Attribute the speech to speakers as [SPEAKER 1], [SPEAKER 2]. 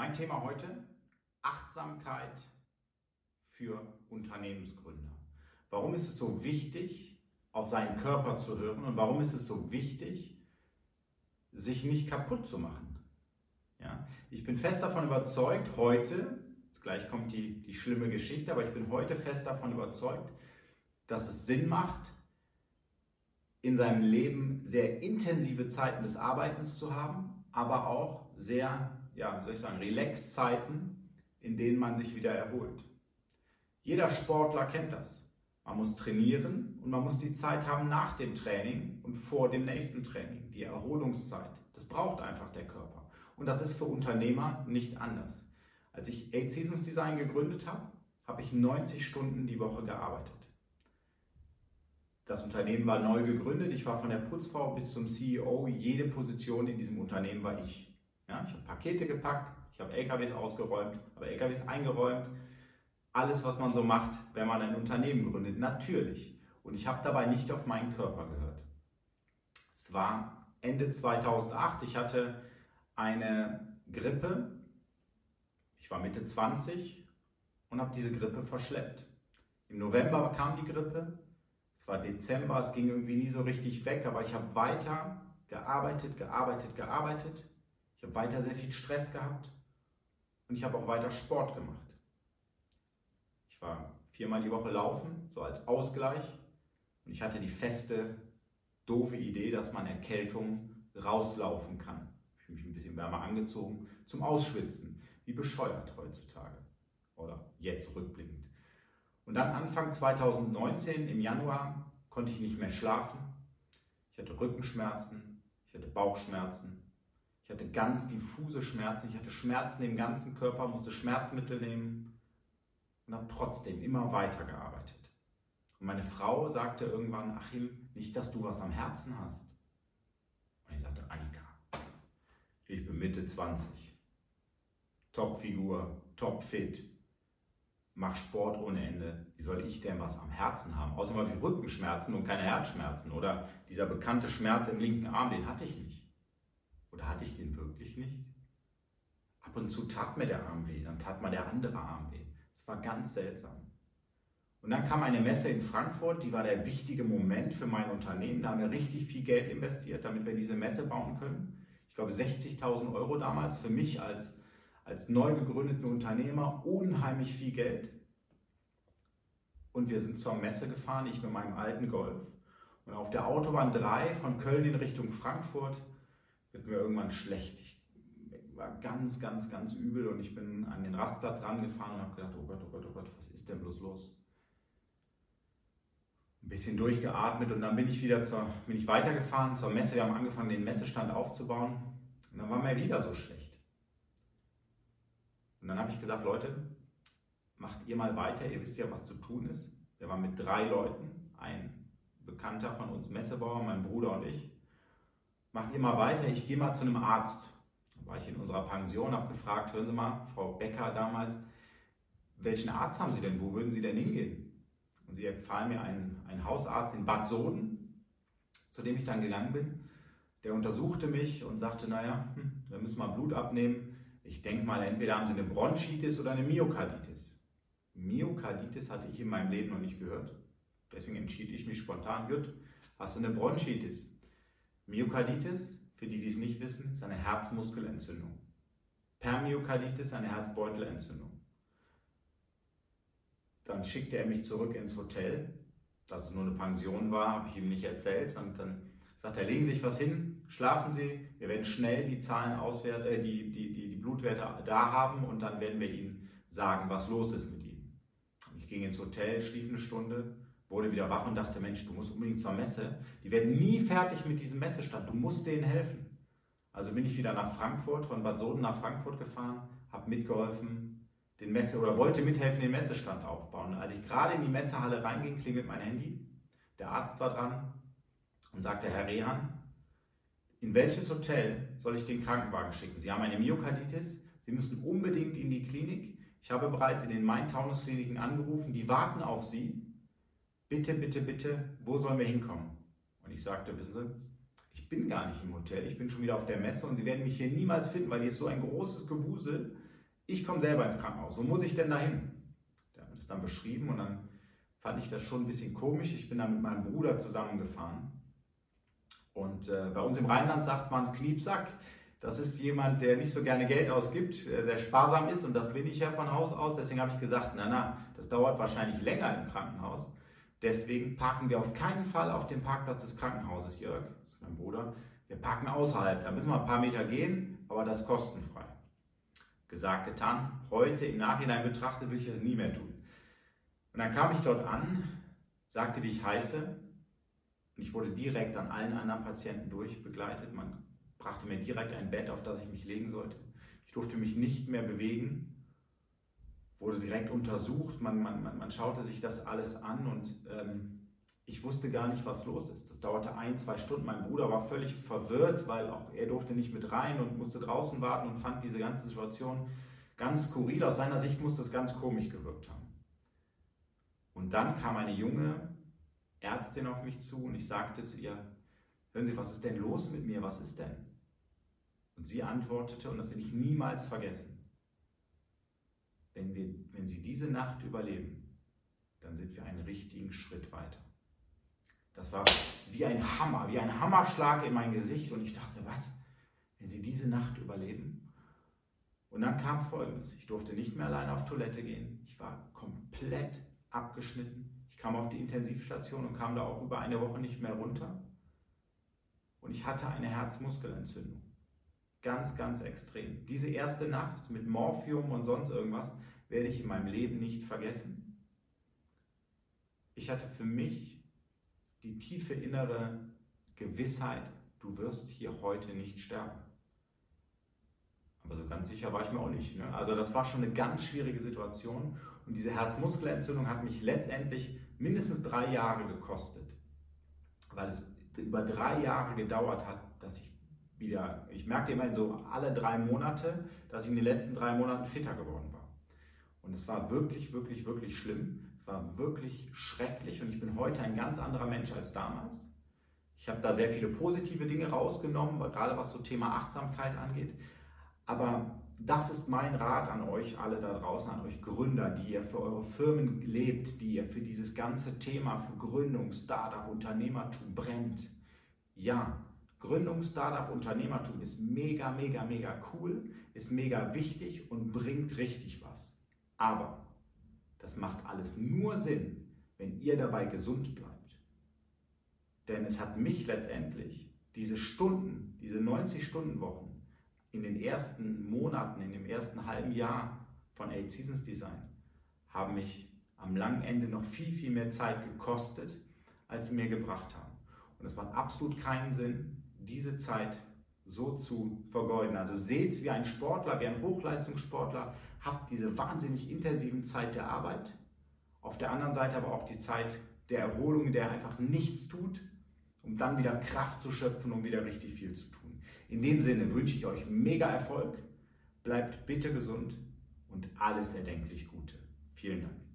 [SPEAKER 1] Mein Thema heute, Achtsamkeit für Unternehmensgründer. Warum ist es so wichtig, auf seinen Körper zu hören und warum ist es so wichtig, sich nicht kaputt zu machen? Ja? Ich bin fest davon überzeugt, heute, jetzt gleich kommt die, die schlimme Geschichte, aber ich bin heute fest davon überzeugt, dass es Sinn macht, in seinem Leben sehr intensive Zeiten des Arbeitens zu haben, aber auch sehr, ja, wie soll ich sagen, Relax-Zeiten, in denen man sich wieder erholt. Jeder Sportler kennt das. Man muss trainieren und man muss die Zeit haben nach dem Training und vor dem nächsten Training, die Erholungszeit. Das braucht einfach der Körper. Und das ist für Unternehmer nicht anders. Als ich Eight Seasons Design gegründet habe, habe ich 90 Stunden die Woche gearbeitet. Das Unternehmen war neu gegründet. Ich war von der Putzfrau bis zum CEO. Jede Position in diesem Unternehmen war ich. Ja, ich habe Pakete gepackt, ich habe LKWs ausgeräumt, habe LKWs eingeräumt. Alles, was man so macht, wenn man ein Unternehmen gründet, natürlich. Und ich habe dabei nicht auf meinen Körper gehört. Es war Ende 2008. Ich hatte eine Grippe. Ich war Mitte 20 und habe diese Grippe verschleppt. Im November kam die Grippe. Es war Dezember, es ging irgendwie nie so richtig weg, aber ich habe weiter gearbeitet, gearbeitet, gearbeitet. Ich habe weiter sehr viel Stress gehabt und ich habe auch weiter Sport gemacht. Ich war viermal die Woche laufen, so als Ausgleich. Und ich hatte die feste, doofe Idee, dass man Erkältung rauslaufen kann mich ein bisschen wärmer angezogen, zum Ausschwitzen. Wie bescheuert heutzutage. Oder jetzt rückblickend. Und dann Anfang 2019, im Januar, konnte ich nicht mehr schlafen. Ich hatte Rückenschmerzen, ich hatte Bauchschmerzen, ich hatte ganz diffuse Schmerzen, ich hatte Schmerzen im ganzen Körper, musste Schmerzmittel nehmen und habe trotzdem immer weiter gearbeitet. Und meine Frau sagte irgendwann, Achim, nicht, dass du was am Herzen hast. Und ich sagte, Annika, ich bin Mitte 20. Top-Figur, top-fit. Mach Sport ohne Ende. Wie soll ich denn was am Herzen haben? Außerdem habe ich Rückenschmerzen und keine Herzschmerzen. Oder dieser bekannte Schmerz im linken Arm, den hatte ich nicht. Oder hatte ich den wirklich nicht? Ab und zu tat mir der Arm weh, dann tat mal der andere Arm weh. Das war ganz seltsam. Und dann kam eine Messe in Frankfurt, die war der wichtige Moment für mein Unternehmen. Da haben wir richtig viel Geld investiert, damit wir diese Messe bauen können ich glaube 60.000 Euro damals, für mich als, als neu gegründeten Unternehmer unheimlich viel Geld. Und wir sind zur Messe gefahren, ich mit meinem alten Golf. Und auf der Autobahn 3 von Köln in Richtung Frankfurt wird mir irgendwann schlecht. Ich war ganz, ganz, ganz übel und ich bin an den Rastplatz rangefahren und habe gedacht, oh Gott, oh Gott, oh Gott, was ist denn bloß los? ein bisschen durchgeatmet und dann bin ich wieder zur, bin ich weitergefahren zur Messe. Wir haben angefangen, den Messestand aufzubauen und dann war mir wieder so schlecht. Und dann habe ich gesagt, Leute, macht ihr mal weiter, ihr wisst ja, was zu tun ist. Wir waren mit drei Leuten, ein Bekannter von uns, Messebauer, mein Bruder und ich. Macht ihr mal weiter, ich gehe mal zu einem Arzt. Da war ich in unserer Pension, habe gefragt, hören Sie mal, Frau Becker damals, welchen Arzt haben Sie denn, wo würden Sie denn hingehen? Und sie empfahlen mir einen, einen Hausarzt in Bad Soden, zu dem ich dann gegangen bin. Der untersuchte mich und sagte, naja, hm, wir müssen mal Blut abnehmen. Ich denke mal, entweder haben Sie eine Bronchitis oder eine Myokarditis. Myokarditis hatte ich in meinem Leben noch nicht gehört. Deswegen entschied ich mich spontan, gut, hast du eine Bronchitis. Myokarditis, für die, die es nicht wissen, ist eine Herzmuskelentzündung. Permyokarditis eine Herzbeutelentzündung. Dann schickte er mich zurück ins Hotel. Dass es nur eine Pension war, habe ich ihm nicht erzählt. Und dann sagt er, legen Sie sich was hin, schlafen Sie, wir werden schnell die Zahlen auswerten, äh, die, die, die, die Blutwerte da haben und dann werden wir Ihnen sagen, was los ist mit Ihnen. Ich ging ins Hotel, schlief eine Stunde, wurde wieder wach und dachte, Mensch, du musst unbedingt zur Messe. Die werden nie fertig mit diesem Messestand, du musst denen helfen. Also bin ich wieder nach Frankfurt, von Bad Soden nach Frankfurt gefahren, habe mitgeholfen, den Messe oder wollte mithelfen, den Messestand aufbauen. Als ich gerade in die Messehalle reinging, klingelt mein Handy. Der Arzt war dran und sagte, Herr Rehan, in welches Hotel soll ich den Krankenwagen schicken? Sie haben eine Myokarditis, Sie müssen unbedingt in die Klinik. Ich habe bereits in den Main-Taunus-Kliniken angerufen, die warten auf Sie. Bitte, bitte, bitte, wo sollen wir hinkommen? Und ich sagte, wissen Sie, ich bin gar nicht im Hotel, ich bin schon wieder auf der Messe und Sie werden mich hier niemals finden, weil hier ist so ein großes Gewusel ich komme selber ins Krankenhaus. Wo muss ich denn dahin? Der hat mir das dann beschrieben und dann fand ich das schon ein bisschen komisch. Ich bin dann mit meinem Bruder zusammengefahren. Und äh, bei uns im Rheinland sagt man Kniepsack. Das ist jemand, der nicht so gerne Geld ausgibt, äh, sehr sparsam ist und das bin ich ja von Haus aus. Deswegen habe ich gesagt, na na, das dauert wahrscheinlich länger im Krankenhaus. Deswegen parken wir auf keinen Fall auf dem Parkplatz des Krankenhauses, Jörg, das ist mein Bruder. Wir parken außerhalb, da müssen wir ein paar Meter gehen, aber das kostenfrei. Gesagt, getan. Heute im Nachhinein betrachtet würde ich das nie mehr tun. Und dann kam ich dort an, sagte, wie ich heiße. Und ich wurde direkt an allen anderen Patienten durchbegleitet. Man brachte mir direkt ein Bett, auf das ich mich legen sollte. Ich durfte mich nicht mehr bewegen, wurde direkt untersucht. Man, man, man, man schaute sich das alles an und ähm, ich wusste gar nicht, was los ist. Das dauerte ein, zwei Stunden. Mein Bruder war völlig verwirrt, weil auch er durfte nicht mit rein und musste draußen warten und fand diese ganze Situation ganz skurril. Aus seiner Sicht muss das ganz komisch gewirkt haben. Und dann kam eine junge Ärztin auf mich zu und ich sagte zu ihr, hören Sie, was ist denn los mit mir? Was ist denn? Und sie antwortete, und das will ich niemals vergessen, wenn, wir, wenn Sie diese Nacht überleben, dann sind wir einen richtigen Schritt weiter. Das war wie ein Hammer, wie ein Hammerschlag in mein Gesicht und ich dachte, was, wenn Sie diese Nacht überleben? Und dann kam Folgendes, ich durfte nicht mehr alleine auf Toilette gehen, ich war komplett abgeschnitten, kam auf die Intensivstation und kam da auch über eine Woche nicht mehr runter und ich hatte eine Herzmuskelentzündung. Ganz, ganz extrem. Diese erste Nacht mit Morphium und sonst irgendwas werde ich in meinem Leben nicht vergessen. Ich hatte für mich die tiefe innere Gewissheit, du wirst hier heute nicht sterben. Aber so ganz sicher war ich mir auch nicht. Ne? Also das war schon eine ganz schwierige Situation. Und diese Herzmuskelentzündung hat mich letztendlich mindestens drei Jahre gekostet. Weil es über drei Jahre gedauert hat, dass ich wieder, ich merkte immerhin so alle drei Monate, dass ich in den letzten drei Monaten fitter geworden war. Und es war wirklich, wirklich, wirklich schlimm. Es war wirklich schrecklich und ich bin heute ein ganz anderer Mensch als damals. Ich habe da sehr viele positive Dinge rausgenommen, gerade was so Thema Achtsamkeit angeht. Aber das ist mein Rat an euch alle da draußen, an euch Gründer, die ihr für eure Firmen lebt, die ihr für dieses ganze Thema für Gründung, Startup, Unternehmertum brennt. Ja, Gründung, Startup, Unternehmertum ist mega, mega, mega cool, ist mega wichtig und bringt richtig was. Aber das macht alles nur Sinn, wenn ihr dabei gesund bleibt. Denn es hat mich letztendlich diese Stunden, diese 90-Stunden-Wochen in den ersten Monaten, in dem ersten halben Jahr von Eight Seasons Design, haben mich am langen Ende noch viel, viel mehr Zeit gekostet, als sie mir gebracht haben. Und es macht absolut keinen Sinn, diese Zeit so zu vergeuden. Also seht es wie ein Sportler, wie ein Hochleistungssportler, habt diese wahnsinnig intensiven Zeit der Arbeit, auf der anderen Seite aber auch die Zeit der Erholung, in der er einfach nichts tut, um dann wieder Kraft zu schöpfen, um wieder richtig viel zu tun. In dem Sinne wünsche ich euch mega Erfolg, bleibt bitte gesund und alles erdenklich Gute. Vielen Dank.